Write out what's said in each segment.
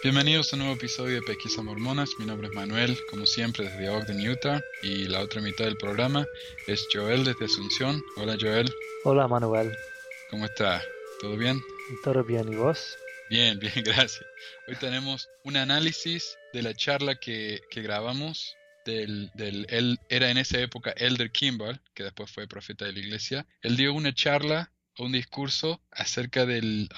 Bienvenidos a un nuevo episodio de Pesquisa Mormonas. Mi nombre es Manuel, como siempre desde Ogden, Utah. Y la otra mitad del programa es Joel desde Asunción. Hola Joel. Hola Manuel. ¿Cómo está? ¿Todo bien? Todo bien, ¿y vos? Bien, bien, gracias. Hoy tenemos un análisis de la charla que, que grabamos del, del él, era en esa época Elder Kimball, que después fue profeta de la iglesia. Él dio una charla o un discurso acerca del,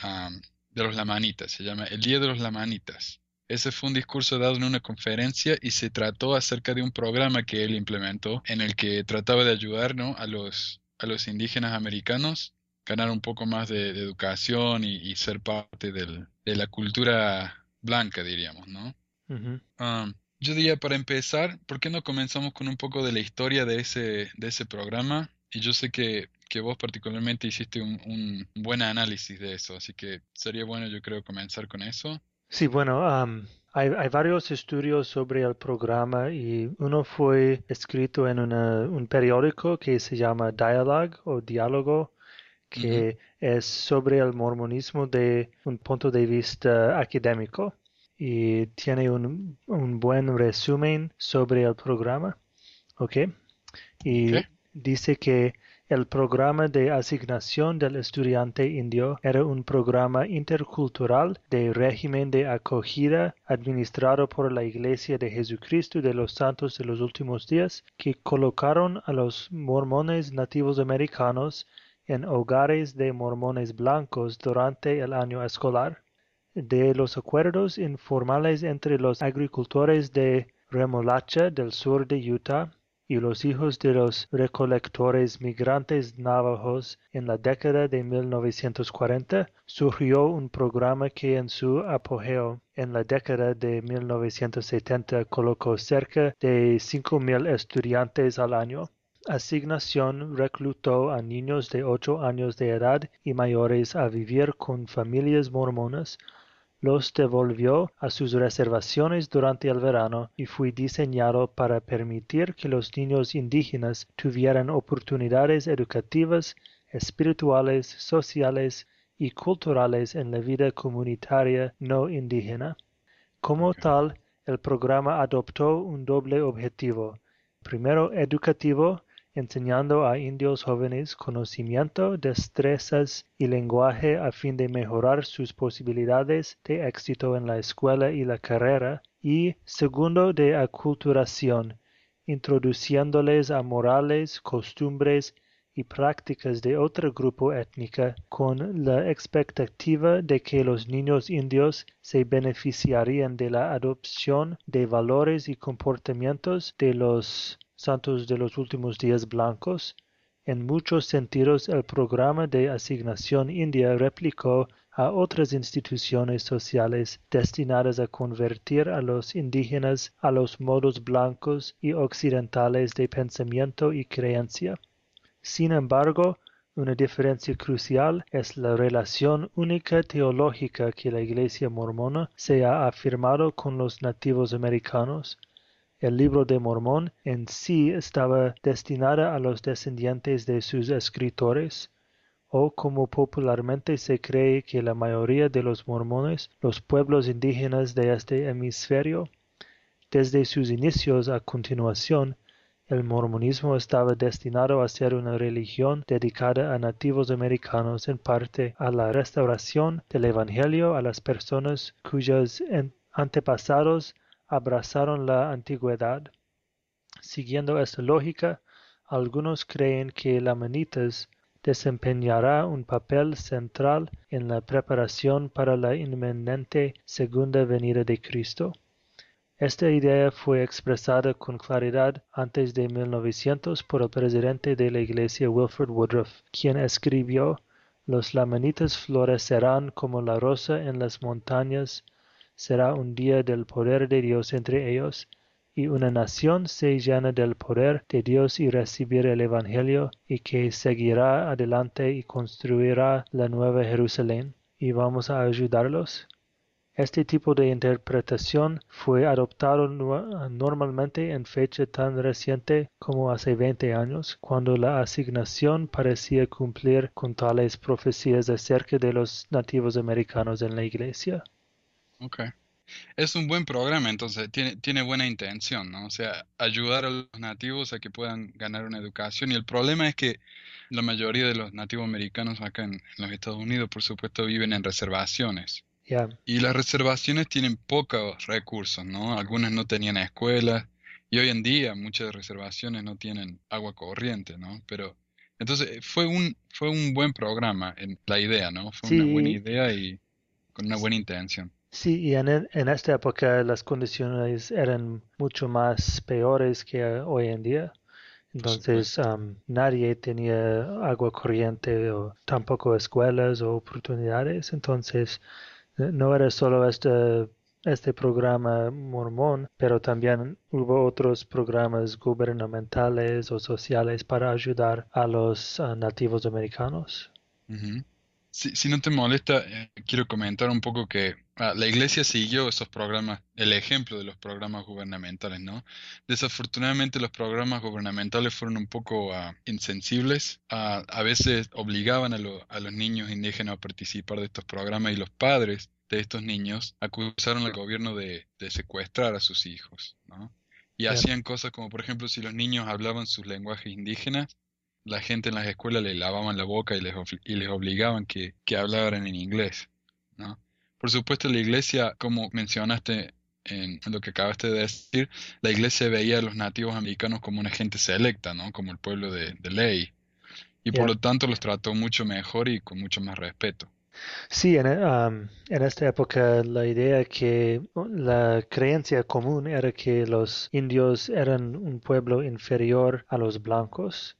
de los lamanitas, se llama El Día de los Lamanitas. Ese fue un discurso dado en una conferencia y se trató acerca de un programa que él implementó en el que trataba de ayudar a, los, a los indígenas americanos ganar un poco más de, educación y, ser parte del, de la cultura blanca, diríamos, ¿no? Um, yo diría para empezar, ¿por qué no comenzamos con un poco de la historia de ese, de ese programa? Y yo sé que que vos particularmente hiciste un, buen análisis de eso, así que sería bueno yo creo comenzar con eso. Sí, bueno, hay, varios estudios sobre el programa y uno fue escrito en un periódico que se llama Dialogue o Diálogo, que es sobre el mormonismo de un punto de vista académico y tiene un, buen resumen sobre el programa. ¿Ok? Y dice que el programa de asignación del estudiante indio era un programa intercultural de régimen de acogida administrado por la Iglesia de Jesucristo de los Santos de los Últimos Días, que colocaron a los mormones nativos americanos en hogares de mormones blancos durante el año escolar. De los acuerdos informales entre los agricultores de remolacha del sur de Utah y los hijos de los recolectores migrantes navajos en la década de 1940 surgió un programa que en su apogeo en la década de 1970 colocó cerca de 5.000 estudiantes al año. Asignación reclutó a niños de 8 años de edad y mayores a vivir con familias mormonas los devolvió a sus reservaciones durante el verano y fue diseñado para permitir que los niños indígenas tuvieran oportunidades educativas, espirituales, sociales y culturales en la vida comunitaria no indígena. Como tal, el programa adoptó un doble objetivo, primero educativo enseñando a indios jóvenes conocimiento, destrezas y lenguaje a fin de mejorar sus posibilidades de éxito en la escuela y la carrera, y segundo de aculturación, introduciéndoles a morales, costumbres y prácticas de otro grupo étnico con la expectativa de que los niños indios se beneficiarían de la adopción de valores y comportamientos de los santos de los últimos días blancos, en muchos sentidos el programa de asignación india replicó a otras instituciones sociales destinadas a convertir a los indígenas a los modos blancos y occidentales de pensamiento y creencia. Sin embargo, una diferencia crucial es la relación única teológica que la Iglesia mormona se ha afirmado con los nativos americanos, el libro de Mormón en sí estaba destinada a los descendientes de sus escritores, o como popularmente se cree que la mayoría de los mormones, los pueblos indígenas de este hemisferio, desde sus inicios a continuación, el mormonismo estaba destinado a ser una religión dedicada a nativos americanos en parte a la restauración del Evangelio a las personas cuyos antepasados abrazaron la antigüedad. Siguiendo esta lógica, algunos creen que Lamanitas desempeñará un papel central en la preparación para la inminente segunda venida de Cristo. Esta idea fue expresada con claridad antes de 1900 por el presidente de la Iglesia Wilford Woodruff, quien escribió Los lamanitas florecerán como la rosa en las montañas será un día del poder de Dios entre ellos, y una nación se llena del poder de Dios y recibir el Evangelio, y que seguirá adelante y construirá la nueva Jerusalén, y vamos a ayudarlos. Este tipo de interpretación fue adoptado normalmente en fecha tan reciente como hace 20 años, cuando la asignación parecía cumplir con tales profecías acerca de los nativos americanos en la iglesia. Okay. Es un buen programa, entonces tiene, tiene buena intención, ¿no? O sea, ayudar a los nativos a que puedan ganar una educación. Y el problema es que la mayoría de los nativos americanos acá en, los Estados Unidos, por supuesto, viven en reservaciones. Y las reservaciones tienen pocos recursos, ¿no? Algunas no tenían escuelas y hoy en día muchas reservaciones no tienen agua corriente, ¿no? Pero entonces fue un fue un buen programa en la idea, ¿no? Fue una buena idea y con una buena intención. Sí, y en, en esta época las condiciones eran mucho más peores que hoy en día. Entonces um, nadie tenía agua corriente o tampoco escuelas o oportunidades. Entonces eh, no era solo este, este programa mormón, pero también hubo otros programas gubernamentales o sociales para ayudar a los uh, nativos americanos. Si, no te molesta, eh, quiero comentar un poco que ah, la iglesia siguió esos programas, el ejemplo de los programas gubernamentales, ¿no? Desafortunadamente los programas gubernamentales fueron un poco ah, insensibles, ah, a veces obligaban a, a, los niños indígenas a participar de estos programas y los padres de estos niños acusaron al gobierno de, secuestrar a sus hijos, ¿no? Y hacían cosas como, por ejemplo, si los niños hablaban sus lenguajes indígenas, la gente en las escuelas le lavaban la boca y les, y les obligaban que, que hablaran en inglés, ¿no? Por supuesto, la iglesia, como mencionaste en lo que acabaste de decir, la iglesia veía a los nativos americanos como una gente selecta, ¿no? Como el pueblo de, ley. Y por lo tanto los trató mucho mejor y con mucho más respeto. Sí, en, um, en, esta época la idea que la creencia común era que los indios eran un pueblo inferior a los blancos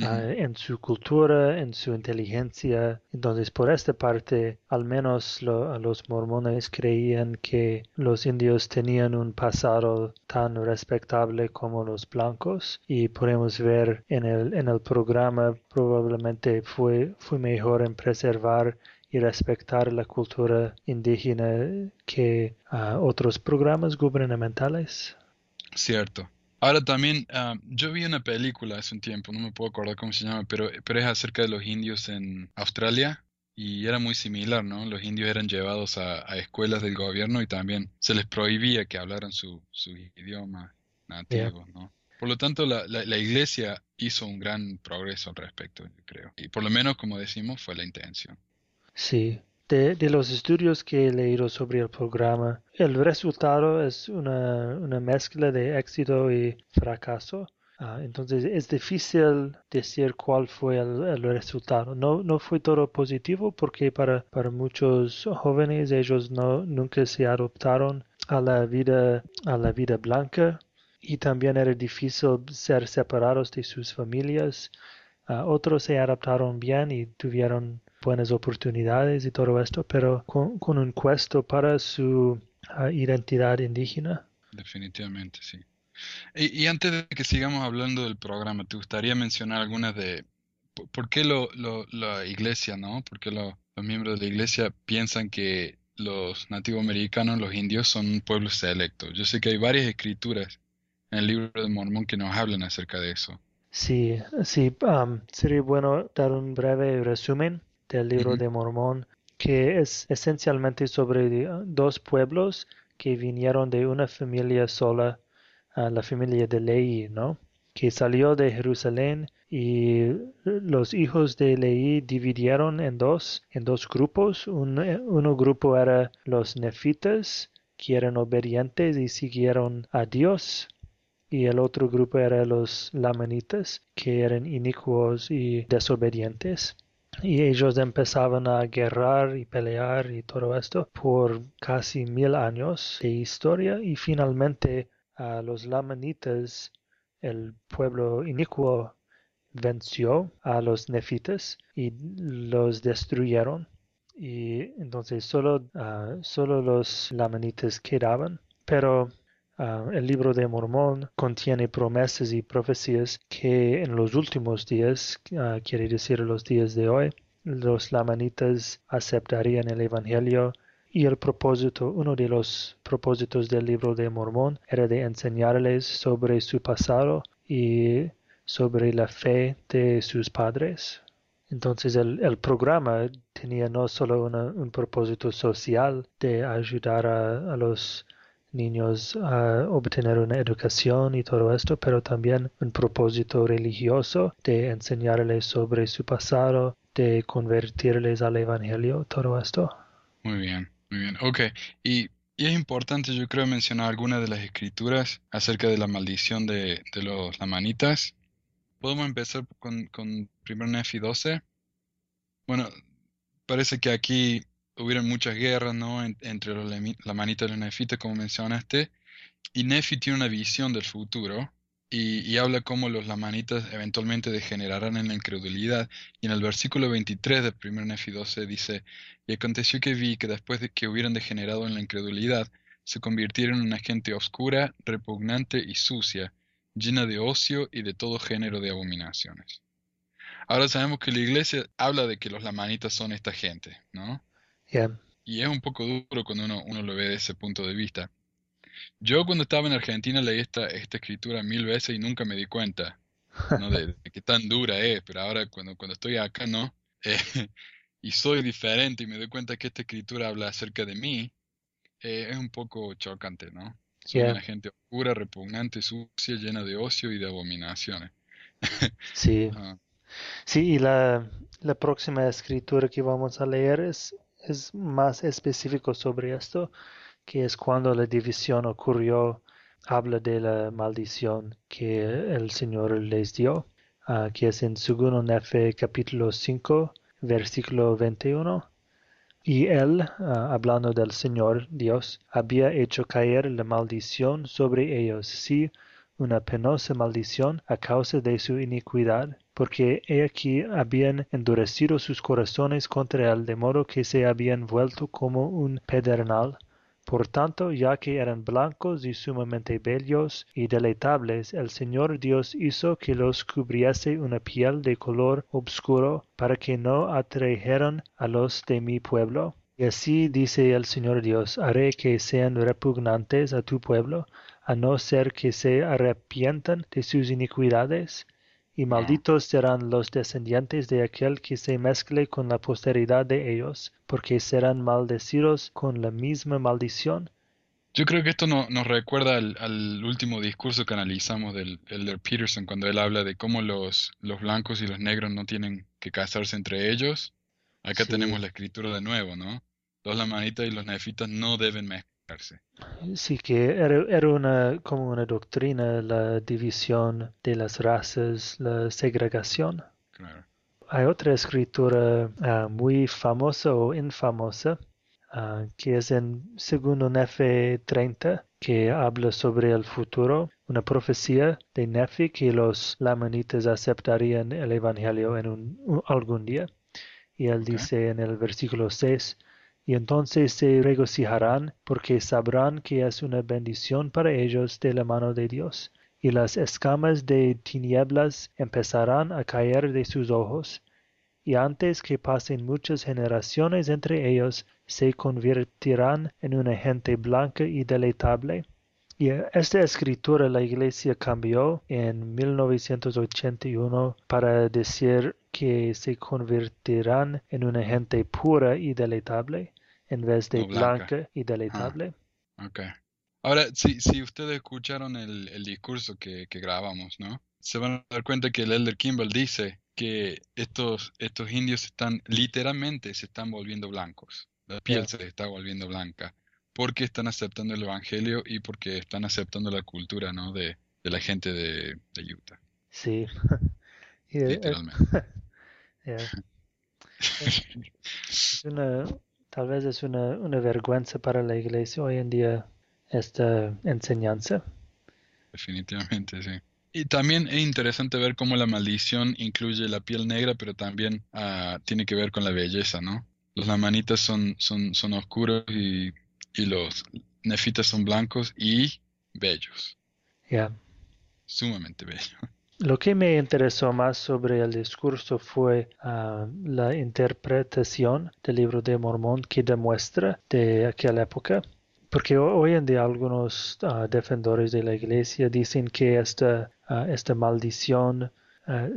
Ah, en su cultura, en su inteligencia. Entonces, por esta parte, al menos los mormones creían que los indios tenían un pasado tan respetable como los blancos y podemos ver en el, en el programa probablemente fue, fue mejor en preservar y respetar la cultura indígena que ah, otros programas gubernamentales. Cierto. Ahora también, ah, yo vi una película hace un tiempo, no me puedo acordar cómo se llama, pero, pero es acerca de los indios en Australia y era muy similar, ¿no? Los indios eran llevados a, escuelas del gobierno y también se les prohibía que hablaran su, su idioma nativo, ¿no? Por lo tanto, la, la, la, iglesia hizo un gran progreso al respecto, yo creo. Y por lo menos, como decimos, fue la intención. Sí, de, de, los estudios que he leído sobre el programa, el resultado es una, una mezcla de éxito y fracaso. Ah, entonces es difícil decir cuál fue el, resultado. No, no fue todo positivo porque para, para muchos jóvenes ellos no, nunca se adoptaron a la vida, a la vida blanca y también era difícil ser separados de sus familias. Ah, otros se adaptaron bien y tuvieron buenas oportunidades y todo esto, pero con, un cuesto para su ah, identidad indígena. Definitivamente, sí. Y, antes de que sigamos hablando del programa, ¿te gustaría mencionar algunas de por qué lo, la iglesia, ¿no? ¿Por qué los miembros de la iglesia piensan que los nativos americanos, los indios, son un pueblo selecto? Yo sé que hay varias escrituras en el libro de Mormón que nos hablan acerca de eso. Sí, sí, um, sería bueno dar un breve resumen del libro de Mormón, que es esencialmente sobre dos pueblos que vinieron de una familia sola, la familia de Leí, ¿no? Que salió de Jerusalén y los hijos de Leí dividieron en dos, en dos grupos. Un, uno grupo era los nefitas, que eran obedientes y siguieron a Dios, y el otro grupo era los lamanitas, que eran inicuos y desobedientes y ellos empezaban a guerrar y pelear y todo esto por casi mil años de historia. Y finalmente a los lamanitas el pueblo inicuo venció a los nefitas y los destruyeron. Y entonces solo, ah, solo los lamanitas quedaban. Pero Ah, el libro de Mormón contiene promesas y profecías que en los últimos días, uh, quiere decir los días de hoy, los lamanitas aceptarían el Evangelio y el propósito, uno de los propósitos del libro de Mormón era de enseñarles sobre su pasado y sobre la fe de sus padres. Entonces el, programa tenía no solo un propósito social de ayudar a, los niños a obtener una educación y todo esto, pero también un propósito religioso de enseñarles sobre su pasado, de convertirles al Evangelio, todo esto. Muy bien, muy bien. Ok, y, es importante yo creo mencionar algunas de las escrituras acerca de la maldición de, de los lamanitas. Podemos empezar con, con 1 Nefi 12. Bueno, parece que aquí hubieron muchas guerras, ¿no? entre los lamanitas y los nefitas, como mencionaste. Y Nefi tiene una visión del futuro y, habla cómo los lamanitas eventualmente degenerarán en la incredulidad. Y en el versículo 23 del 1 Nefi 12 dice, y aconteció que vi que después de que hubieran degenerado en la incredulidad, se convirtieron en una gente oscura, repugnante y sucia, llena de ocio y de todo género de abominaciones. Ahora sabemos que la iglesia habla de que los lamanitas son esta gente, ¿no? Y es un poco duro cuando uno, uno lo ve de ese punto de vista. Yo cuando estaba en Argentina leí esta, esta escritura mil veces y nunca me di cuenta ¿no? de, qué tan dura es, pero ahora cuando, cuando estoy acá, ¿no? Eh, y soy diferente y me doy cuenta que esta escritura habla acerca de mí, eh, es un poco chocante, ¿no? Soy una gente oscura, repugnante, sucia, llena de ocio y de abominaciones. sí. Ah. Sí, y la, la próxima escritura que vamos a leer es, es más específico sobre esto, que es cuando la división ocurrió, habla de la maldición que el Señor les dio, ah, que es en 2 Nefe capítulo 5, versículo 21. Y él, ah, hablando del Señor Dios, había hecho caer la maldición sobre ellos, sí, una penosa maldición a causa de su iniquidad, porque he aquí habían endurecido sus corazones contra él, de modo que se habían vuelto como un pedernal. Por tanto, ya que eran blancos y sumamente bellos y deleitables, el Señor Dios hizo que los cubriese una piel de color obscuro, para que no atrajeran a los de mi pueblo. Y así dice el Señor Dios, haré que sean repugnantes a tu pueblo, a no ser que se arrepientan de sus iniquidades, y malditos serán los descendientes de aquel que se mezcle con la posteridad de ellos, porque serán maldecidos con la misma maldición. Yo creo que esto no, nos recuerda al, último discurso que analizamos del Elder Peterson, cuando él habla de cómo los, los blancos y los negros no tienen que casarse entre ellos. Acá tenemos la escritura de nuevo, ¿no? Los lamanitas y los nefitas no deben mezclarse. Sí, que era, una, como una doctrina la división de las razas, la segregación. Hay otra escritura ah, muy famosa o infamosa ah, que es en segundo Nefe 30 que habla sobre el futuro, una profecía de Nefe que los lamanitas aceptarían el Evangelio en un, algún día. Y él dice en el versículo 6, y entonces se regocijarán porque sabrán que es una bendición para ellos de la mano de Dios, y las escamas de tinieblas empezarán a caer de sus ojos, y antes que pasen muchas generaciones entre ellos, se convertirán en una gente blanca y deleitable. Y esta escritura la iglesia cambió en 1981 para decir que se convertirán en una gente pura y deleitable en vez de blanca. y deleitable. Ah, ok. Ahora, si, si ustedes escucharon el, el discurso que, que, grabamos, ¿no? Se van a dar cuenta que el Elder Kimball dice que estos, estos indios están, literalmente se están volviendo blancos. La piel se está volviendo blanca. Porque están aceptando el Evangelio y porque están aceptando la cultura, ¿no? De, de la gente de, de Utah. Sí. Literalmente. es una, Tal vez es una, una vergüenza para la iglesia hoy en día esta enseñanza. Definitivamente, sí. Y también es interesante ver cómo la maldición incluye la piel negra, pero también ah, tiene que ver con la belleza, ¿no? Los lamanitas son, son, son oscuros y, y los nefitas son blancos y bellos. Ya. Sumamente bellos. Lo que me interesó más sobre el discurso fue ah, la interpretación del libro de Mormón que demuestra de aquella época. Porque hoy en día algunos uh, defensores de la iglesia dicen que esta, ah, esta maldición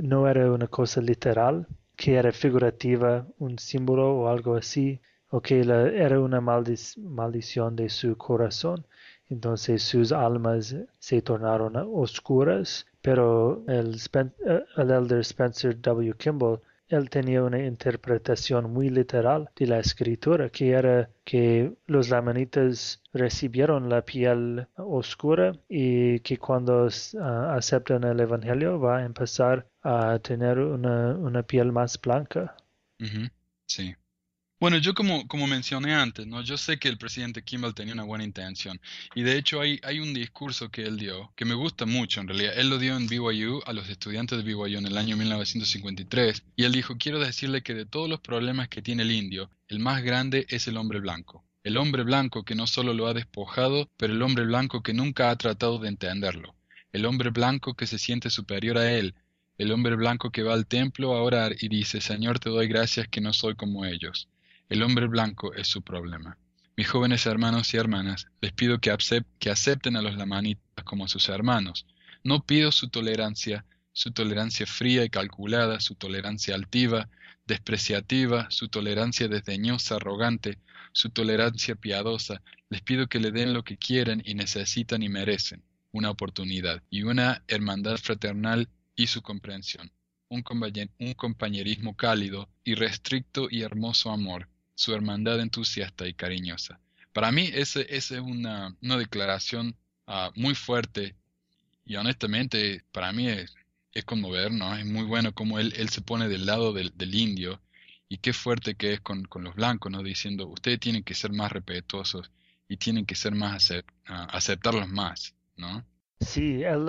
no era una cosa literal, que era figurativa, un símbolo o algo así, o que era una maldición de su corazón. Entonces sus almas se tornaron oscuras, pero el, eh, el elder Spencer W. Kimball él tenía una interpretación muy literal de la escritura, que era que los lamanitas recibieron la piel oscura y que cuando ah, aceptan el Evangelio va a empezar a tener una, piel más blanca. Sí. Bueno, yo como, como mencioné antes, ¿no? Yo sé que el presidente Kimball tenía una buena intención. Y de hecho hay, hay un discurso que él dio, que me gusta mucho en realidad. Él lo dio en BYU a los estudiantes de BYU en el año 1953. Y él dijo, quiero decirle que de todos los problemas que tiene el indio, el más grande es el hombre blanco. El hombre blanco que no solo lo ha despojado, pero el hombre blanco que nunca ha tratado de entenderlo. El hombre blanco que se siente superior a él. El hombre blanco que va al templo a orar y dice, Señor, te doy gracias que no soy como ellos. El hombre blanco es su problema. Mis jóvenes hermanos y hermanas, les pido que, acepten a los lamanitas como sus hermanos. No pido su tolerancia, su tolerancia fría y calculada, su tolerancia altiva, despreciativa, su tolerancia desdeñosa, arrogante, su tolerancia piadosa. Les pido que le den lo que quieren y necesitan y merecen, una oportunidad y una hermandad fraternal y su comprensión, un, compañerismo cálido, irrestricto y hermoso amor, su hermandad entusiasta y cariñosa. Para mí esa es una, declaración ah, muy fuerte y honestamente para mí es, es conmover, ¿no? Es muy bueno como él, él se pone del lado del, indio y qué fuerte que es con, los blancos, ¿no? Diciendo, ustedes tienen que ser más respetuosos y tienen que ser más, ah, aceptarlos más, ¿no? Sí, él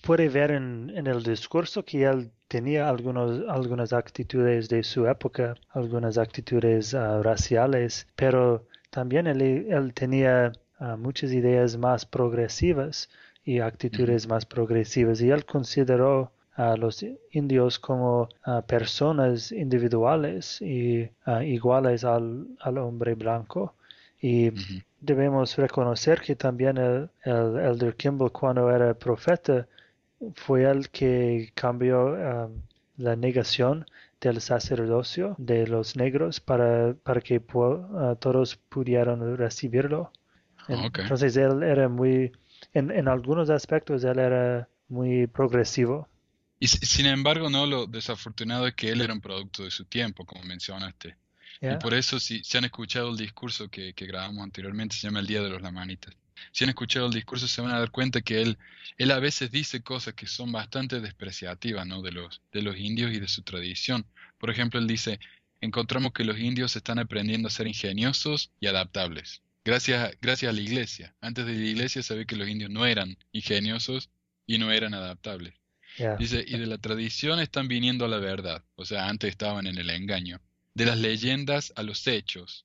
puede ver en, en el discurso que él tenía algunos, algunas actitudes de su época, algunas actitudes uh, raciales, pero también él, él tenía uh, muchas ideas más progresivas y actitudes más progresivas. Y él consideró a los indios como uh, personas individuales y iguales al, al, hombre blanco. Y debemos reconocer que también el, el elder Kimball cuando era profeta fue el que cambió um, la negación del sacerdocio de los negros para, para que uh, todos pudieran recibirlo. Ah, Entonces él era muy, en, en, algunos aspectos él era muy progresivo. Y sin embargo, no lo desafortunado es que él era un producto de su tiempo, como mencionaste. Y por eso, si, se han escuchado el discurso que, que grabamos anteriormente, se llama El Día de los Lamanitas si han escuchado el discurso se van a dar cuenta que él, él a veces dice cosas que son bastante despreciativas ¿no? de, los, de los indios y de su tradición. Por ejemplo, él dice, encontramos que los indios están aprendiendo a ser ingeniosos y adaptables. Gracias, gracias a la iglesia. Antes de la iglesia ve que los indios no eran ingeniosos y no eran adaptables. Dice, y de la tradición están viniendo a la verdad. O sea, antes estaban en el engaño. De las leyendas a los hechos.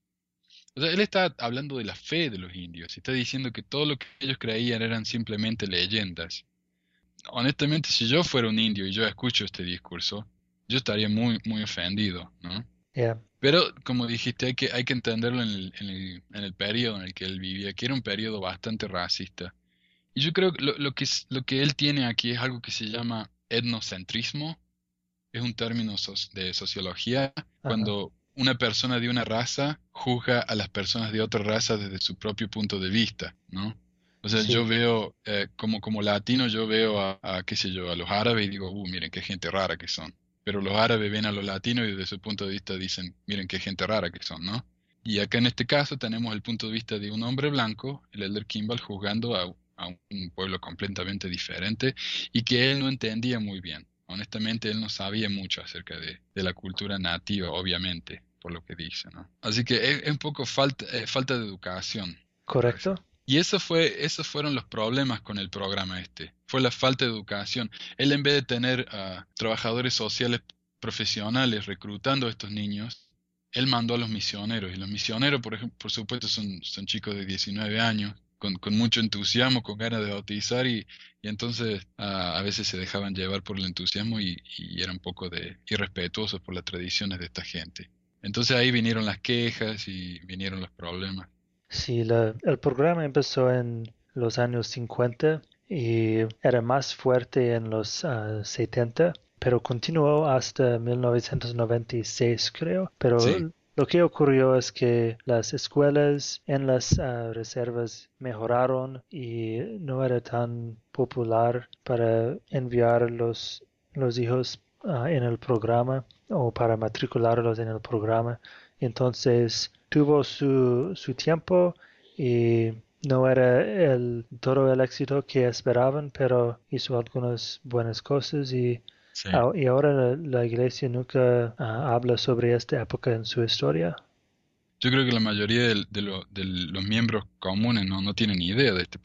O sea, él está hablando de la fe de los indios, está diciendo que todo lo que ellos creían eran simplemente leyendas. Honestamente, si yo fuera un indio y yo escucho este discurso, yo estaría muy, muy ofendido, ¿no? Pero, como dijiste, hay que, hay que entenderlo en el, en, el, en el periodo en el que él vivía, que era un periodo bastante racista. Y yo creo que lo, lo, que lo que él tiene aquí es algo que se llama etnocentrismo, es un término de sociología, cuando una persona de una raza juzga a las personas de otra raza desde su propio punto de vista, ¿no? O sea, yo veo, eh, como, como latino, yo veo a, qué sé yo, a los árabes y digo, uh, miren qué gente rara que son. Pero los árabes ven a los latinos y desde su punto de vista dicen, miren qué gente rara que son, ¿no? Y acá en este caso tenemos el punto de vista de un hombre blanco, el Elder Kimball, juzgando a, a un pueblo completamente diferente y que él no entendía muy bien. Honestamente, él no sabía mucho acerca de, de la cultura nativa, obviamente por lo que dice, ¿no? Así que es, un poco falta, eh, falta de educación. Correcto. Y eso fue, esos fueron los problemas con el programa este. Fue la falta de educación. Él en vez de tener a trabajadores sociales profesionales reclutando a estos niños, él mandó a los misioneros. Y los misioneros, por, ejemplo, por supuesto, son, son chicos de 19 años, con, con, mucho entusiasmo, con ganas de bautizar y, y entonces a veces se dejaban llevar por el entusiasmo y, y eran un poco de irrespetuosos por las tradiciones de esta gente. Entonces ahí vinieron las quejas y vinieron los problemas. Sí, el programa empezó en los años 50 y era más fuerte en los 70 ah, pero continuó hasta 1996 creo. Pero lo que ocurrió es que las escuelas en las ah, reservas mejoraron y no era tan popular para enviar los, los hijos ah, en el programa o para matricularlos en el programa. Entonces tuvo su, su tiempo y no era el, todo el éxito que esperaban, pero hizo algunas buenas cosas y Ah, y ahora la, iglesia nunca ah, habla sobre esta época en su historia. Yo creo que la mayoría de, los miembros comunes no, no tienen idea de este,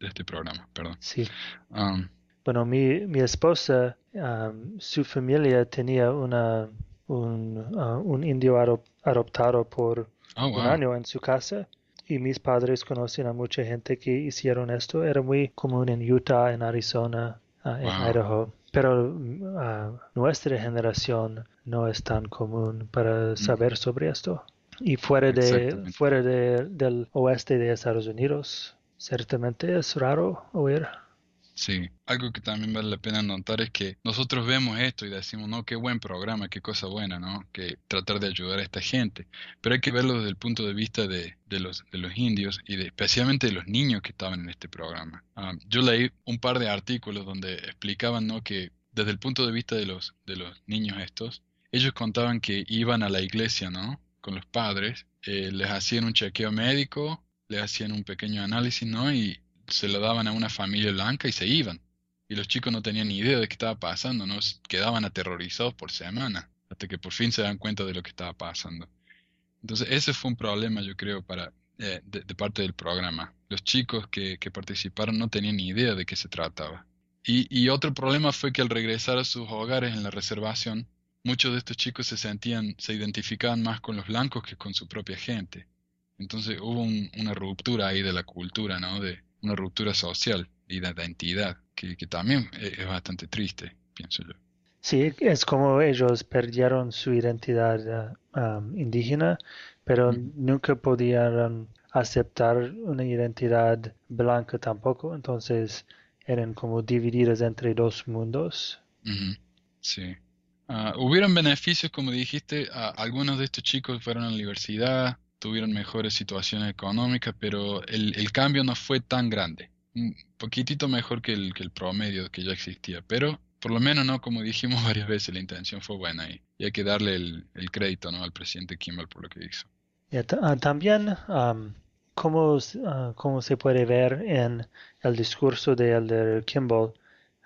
de este programa. Perdón. Sí. Um, bueno, mi, mi esposa, um, su familia tenía una, un, uh, un indio adoptado por oh, un año en su casa y mis padres conocen a mucha gente que hicieron esto. Era muy común en Utah, en Arizona, uh, en Idaho pero uh, nuestra generación no es tan común para mm. saber sobre esto. Y fuera, de, fuera de, del oeste de Estados Unidos, ciertamente es raro oír. Sí, algo que también vale la pena notar es que nosotros vemos esto y decimos, no, qué buen programa, qué cosa buena, ¿no? Que tratar de ayudar a esta gente. Pero hay que verlo desde el punto de vista de, de los, de los indios y de, especialmente de los niños que estaban en este programa. Ah, yo leí un par de artículos donde explicaban, ¿no? Que desde el punto de vista de los, de los niños estos, ellos contaban que iban a la iglesia, ¿no? Con los padres, eh, les hacían un chequeo médico, les hacían un pequeño análisis, ¿no? Y se lo daban a una familia blanca y se iban. Y los chicos no tenían ni idea de qué estaba pasando, ¿no? Quedaban aterrorizados por semana, hasta que por fin se dan cuenta de lo que estaba pasando. Entonces ese fue un problema, yo creo, para eh, de, parte del programa. Los chicos que, que, participaron no tenían ni idea de qué se trataba. Y, y, otro problema fue que al regresar a sus hogares en la reservación, muchos de estos chicos se sentían, se identificaban más con los blancos que con su propia gente. Entonces hubo una ruptura ahí de la cultura, ¿no? De, una ruptura social y de identidad, que, que también es bastante triste, pienso yo. Sí, es como ellos perdieron su identidad um, indígena, pero nunca podían aceptar una identidad blanca tampoco, entonces eran como divididas entre dos mundos. Sí. Uh, hubieron beneficios, como dijiste, algunos de estos chicos fueron a la universidad, tuvieron mejores situaciones económicas, pero el, el, cambio no fue tan grande. Un poquitito mejor que el, que el promedio que ya existía, pero por lo menos no, como dijimos varias veces, la intención fue buena y, hay que darle el, el, crédito ¿no? al presidente Kimball por lo que hizo. Ah, también, como, ah, se puede ver en el discurso de Kimball,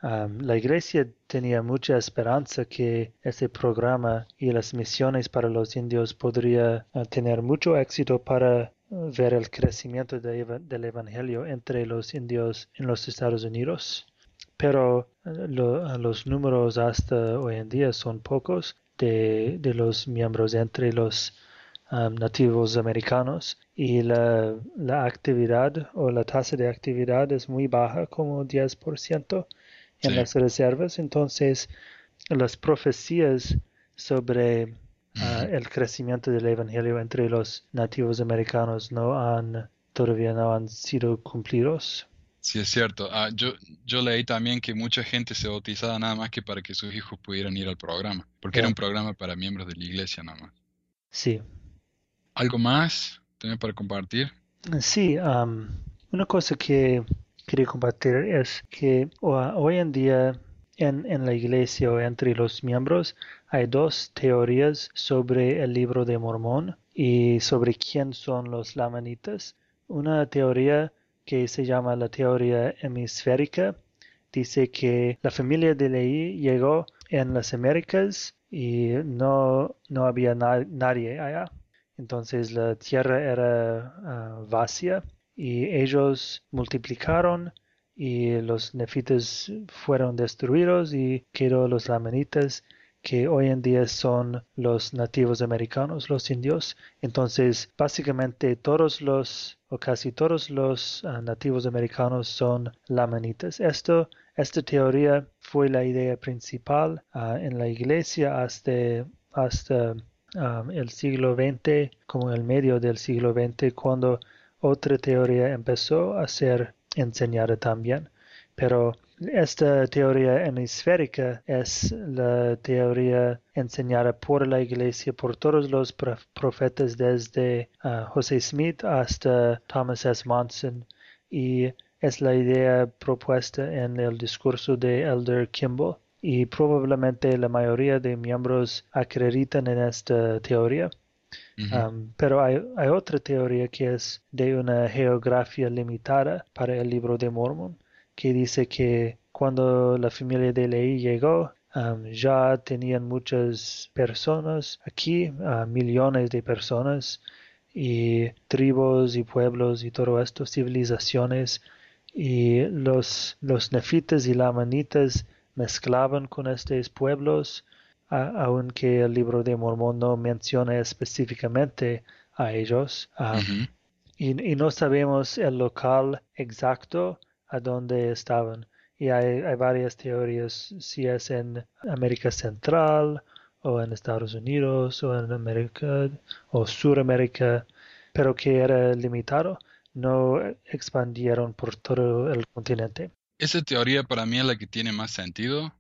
la Iglesia tenía mucha esperanza que ese programa y las misiones para los indios podría ah, tener mucho éxito para ah, ver el crecimiento del Evangelio entre los indios en los Estados Unidos. Pero ah, los números hasta hoy en día son pocos de, los miembros entre los nativos americanos y la, la actividad o la tasa de actividad es muy baja, como 10% en las reservas. Entonces, las profecías sobre ah, el crecimiento del evangelio entre los nativos americanos no han todavía no han sido cumplidos. Sí, es cierto. Ah, yo, yo leí también que mucha gente se bautizaba nada más que para que sus hijos pudieran ir al programa, porque era un programa para miembros de la iglesia nada más. Sí. ¿Algo más también para compartir? Sí, una cosa que quería compartir es que hoy en día en, la iglesia o entre los miembros hay dos teorías sobre el libro de Mormón y sobre quién son los lamanitas. Una teoría que se llama la teoría hemisférica dice que la familia de Leí llegó en las Américas y no, no había nadie allá. Entonces la tierra era ah, vacía y ellos multiplicaron y los nefitas fueron destruidos y quedó los lamanitas que hoy en día son los nativos americanos, los indios. Entonces, básicamente todos los o casi todos los ah, nativos americanos son lamanitas. Esto, esta teoría fue la idea principal ah, en la iglesia hasta, hasta ah, el siglo XX, como el medio del siglo XX, cuando otra teoría empezó a ser enseñada también. Pero esta teoría hemisférica es la teoría enseñada por la iglesia, por todos los profetas desde uh, José Smith hasta Thomas S. Monson y es la idea propuesta en el discurso de Elder Kimball y probablemente la mayoría de miembros acreditan en esta teoría. Pero hay, otra teoría que es de una geografía limitada para el libro de Mormon, que dice que cuando la familia de Leí llegó, ya tenían muchas personas aquí, uh, millones de personas, y tribus y pueblos y todo esto, civilizaciones, y los, los nefitas y lamanitas mezclaban con estos pueblos aunque el libro de Mormón no menciona específicamente a ellos. y, no sabemos el local exacto a donde estaban. Y hay, varias teorías, si es en América Central o en Estados Unidos o en América o Suramérica, pero que era limitado, no expandieron por todo el continente. Esa teoría para mí es la que tiene más sentido,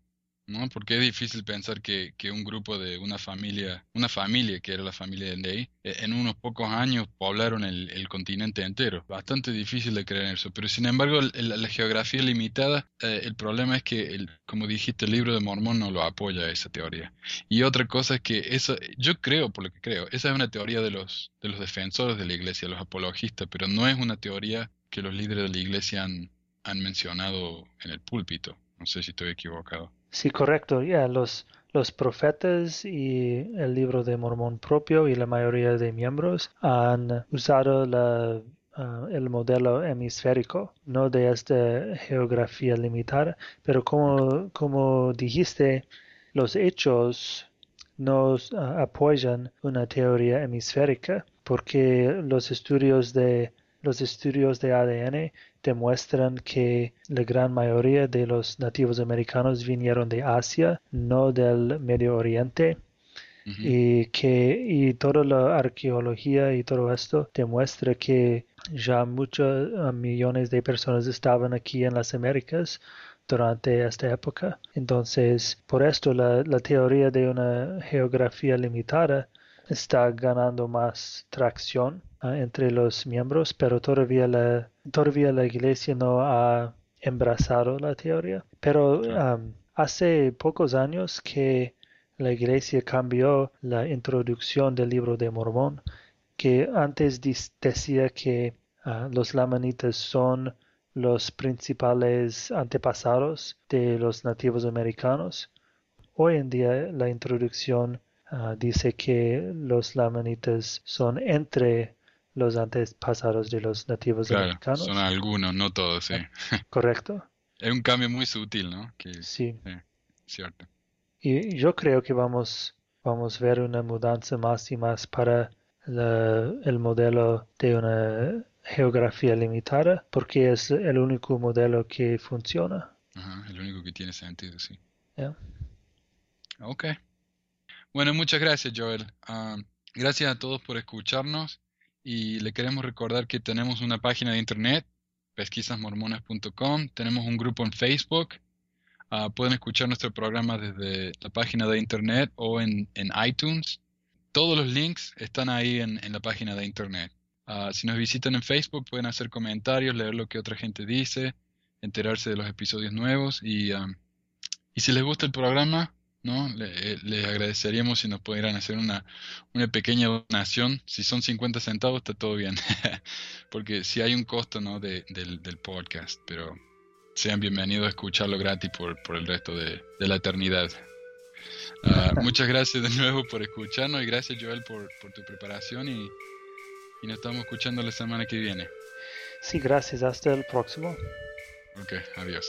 ¿no? Porque es difícil pensar que, que, un grupo de una familia, una familia que era la familia de Ney, eh, en unos pocos años poblaron el, el, continente entero. Bastante difícil de creer eso. Pero sin embargo, la geografía limitada, eh, el problema es que, como dijiste, el libro de Mormón no lo apoya esa teoría. Y otra cosa es que eso, yo creo, por lo que creo, esa es una teoría de los, de los defensores de la iglesia, los apologistas, pero no es una teoría que los líderes de la iglesia han, han mencionado en el púlpito. No sé si estoy equivocado. Sí, correcto. Ya los, los profetas y el libro de Mormón propio y la mayoría de miembros han usado la, ah, el modelo hemisférico, no de esta geografía limitada, pero como, como dijiste, los hechos nos ah, apoyan una teoría hemisférica porque los estudios de los estudios de ADN demuestran que la gran mayoría de los nativos americanos vinieron de Asia, no del Medio Oriente. y que y toda la arqueología y todo esto demuestra que ya muchos ah, millones de personas estaban aquí en las Américas durante esta época. Entonces, por esto la, la teoría de una geografía limitada está ganando más tracción entre los miembros, pero todavía la, todavía la iglesia no ha embrazado la teoría. Pero hace pocos años que la iglesia cambió la introducción del libro de Mormón, que antes decía que ah, los lamanitas son los principales antepasados de los nativos americanos. Hoy en día la introducción Ah, dice que los lamanitas son entre los antepasados de los nativos americanos. Son algunos, no todos, sí. Correcto. es un cambio muy sutil, ¿no? sí. Cierto. Y yo creo que vamos, vamos a ver una mudanza más y más para el modelo de una geografía limitada, porque es el único modelo que funciona. Ajá, el único que tiene sentido, sí. Ok. Bueno, muchas gracias, Joel. Ah, gracias a todos por escucharnos y le queremos recordar que tenemos una página de internet, pesquisasmormonas.com, tenemos un grupo en Facebook, ah, pueden escuchar nuestro programa desde la página de internet o en, iTunes. Todos los links están ahí en, la página de internet. Ah, si nos visitan en Facebook pueden hacer comentarios, leer lo que otra gente dice, enterarse de los episodios nuevos y, y si les gusta el programa, ¿no? Le, les agradeceríamos si nos pudieran hacer una, una pequeña donación. Si son 50 centavos, está todo bien. Porque si hay un costo, ¿no? De, del, del, podcast, pero sean bienvenidos a escucharlo gratis por, por el resto de, de la eternidad. Ah, muchas gracias de nuevo por escucharnos y gracias Joel por, por tu preparación y, y nos estamos escuchando la semana que viene. Sí, gracias. Hasta el próximo. Ok, adiós.